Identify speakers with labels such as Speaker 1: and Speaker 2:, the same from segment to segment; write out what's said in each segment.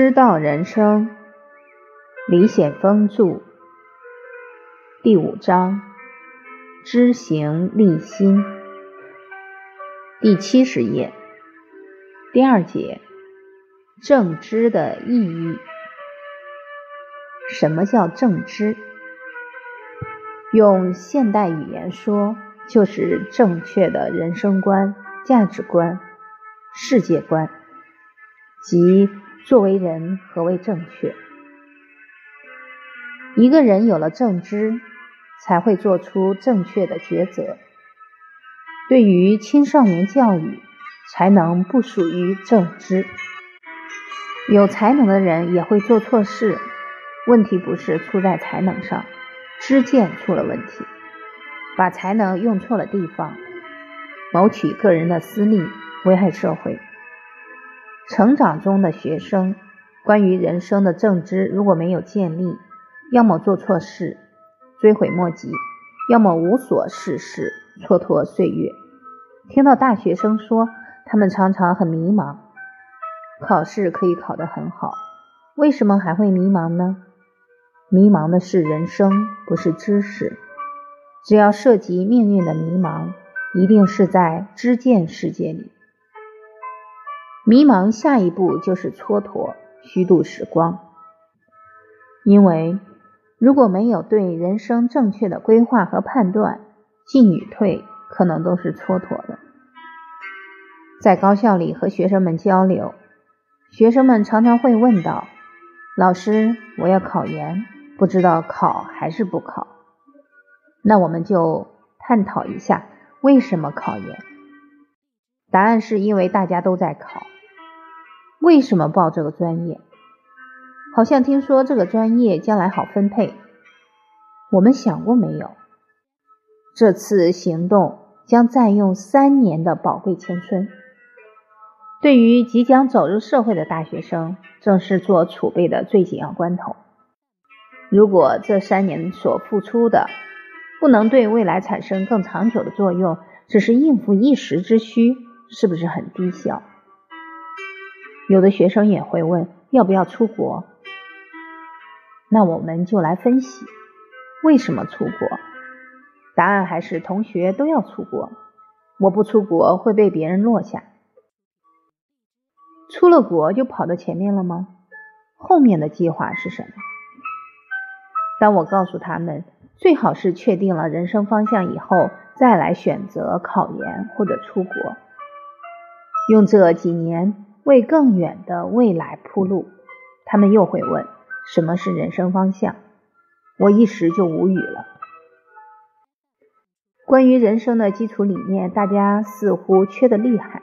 Speaker 1: 师道人生，李显峰著，第五章，知行立心，第七十页，第二节，正知的意义。什么叫正知？用现代语言说，就是正确的人生观、价值观、世界观，即。作为人，何为正确？一个人有了正知，才会做出正确的抉择。对于青少年教育，才能不属于正知。有才能的人也会做错事，问题不是出在才能上，知见出了问题，把才能用错了地方，谋取个人的私利，危害社会。成长中的学生，关于人生的正知如果没有建立，要么做错事，追悔莫及；要么无所事事，蹉跎岁月。听到大学生说，他们常常很迷茫，考试可以考得很好，为什么还会迷茫呢？迷茫的是人生，不是知识。只要涉及命运的迷茫，一定是在知见世界里。迷茫，下一步就是蹉跎、虚度时光。因为如果没有对人生正确的规划和判断，进与退可能都是蹉跎的。在高校里和学生们交流，学生们常常会问到：“老师，我要考研，不知道考还是不考？”那我们就探讨一下为什么考研。答案是因为大家都在考。为什么报这个专业？好像听说这个专业将来好分配。我们想过没有？这次行动将占用三年的宝贵青春。对于即将走入社会的大学生，正是做储备的最紧要关头。如果这三年所付出的不能对未来产生更长久的作用，只是应付一时之需，是不是很低效？有的学生也会问要不要出国，那我们就来分析为什么出国。答案还是同学都要出国，我不出国会被别人落下。出了国就跑到前面了吗？后面的计划是什么？当我告诉他们，最好是确定了人生方向以后，再来选择考研或者出国，用这几年。为更远的未来铺路，他们又会问：什么是人生方向？我一时就无语了。关于人生的基础理念，大家似乎缺得厉害。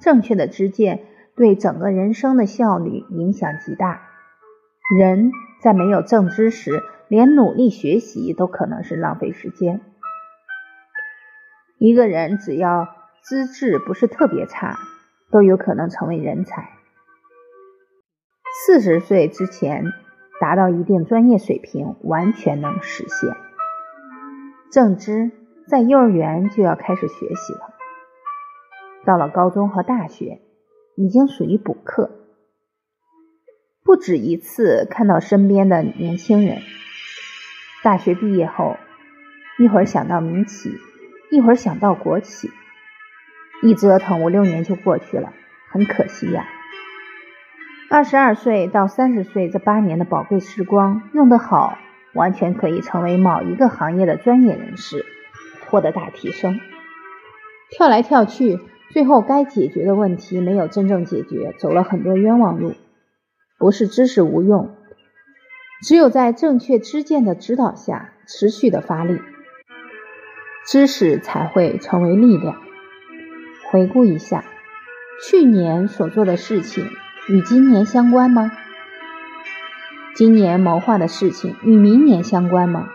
Speaker 1: 正确的知见对整个人生的效率影响极大。人在没有正知时，连努力学习都可能是浪费时间。一个人只要资质不是特别差。都有可能成为人才。四十岁之前达到一定专业水平，完全能实现。正知在幼儿园就要开始学习了，到了高中和大学，已经属于补课。不止一次看到身边的年轻人，大学毕业后，一会儿想到民企，一会儿想到国企。一折腾五六年就过去了，很可惜呀。二十二岁到三十岁这八年的宝贵时光用得好，完全可以成为某一个行业的专业人士，获得大提升。跳来跳去，最后该解决的问题没有真正解决，走了很多冤枉路。不是知识无用，只有在正确知见的指导下，持续的发力，知识才会成为力量。回顾一下，去年所做的事情与今年相关吗？今年谋划的事情与明年相关吗？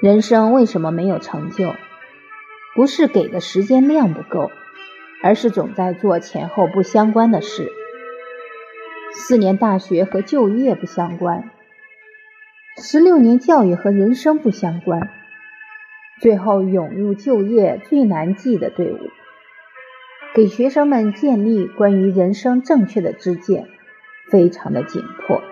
Speaker 1: 人生为什么没有成就？不是给的时间量不够，而是总在做前后不相关的事。四年大学和就业不相关，十六年教育和人生不相关，最后涌入就业最难记的队伍。给学生们建立关于人生正确的知见，非常的紧迫。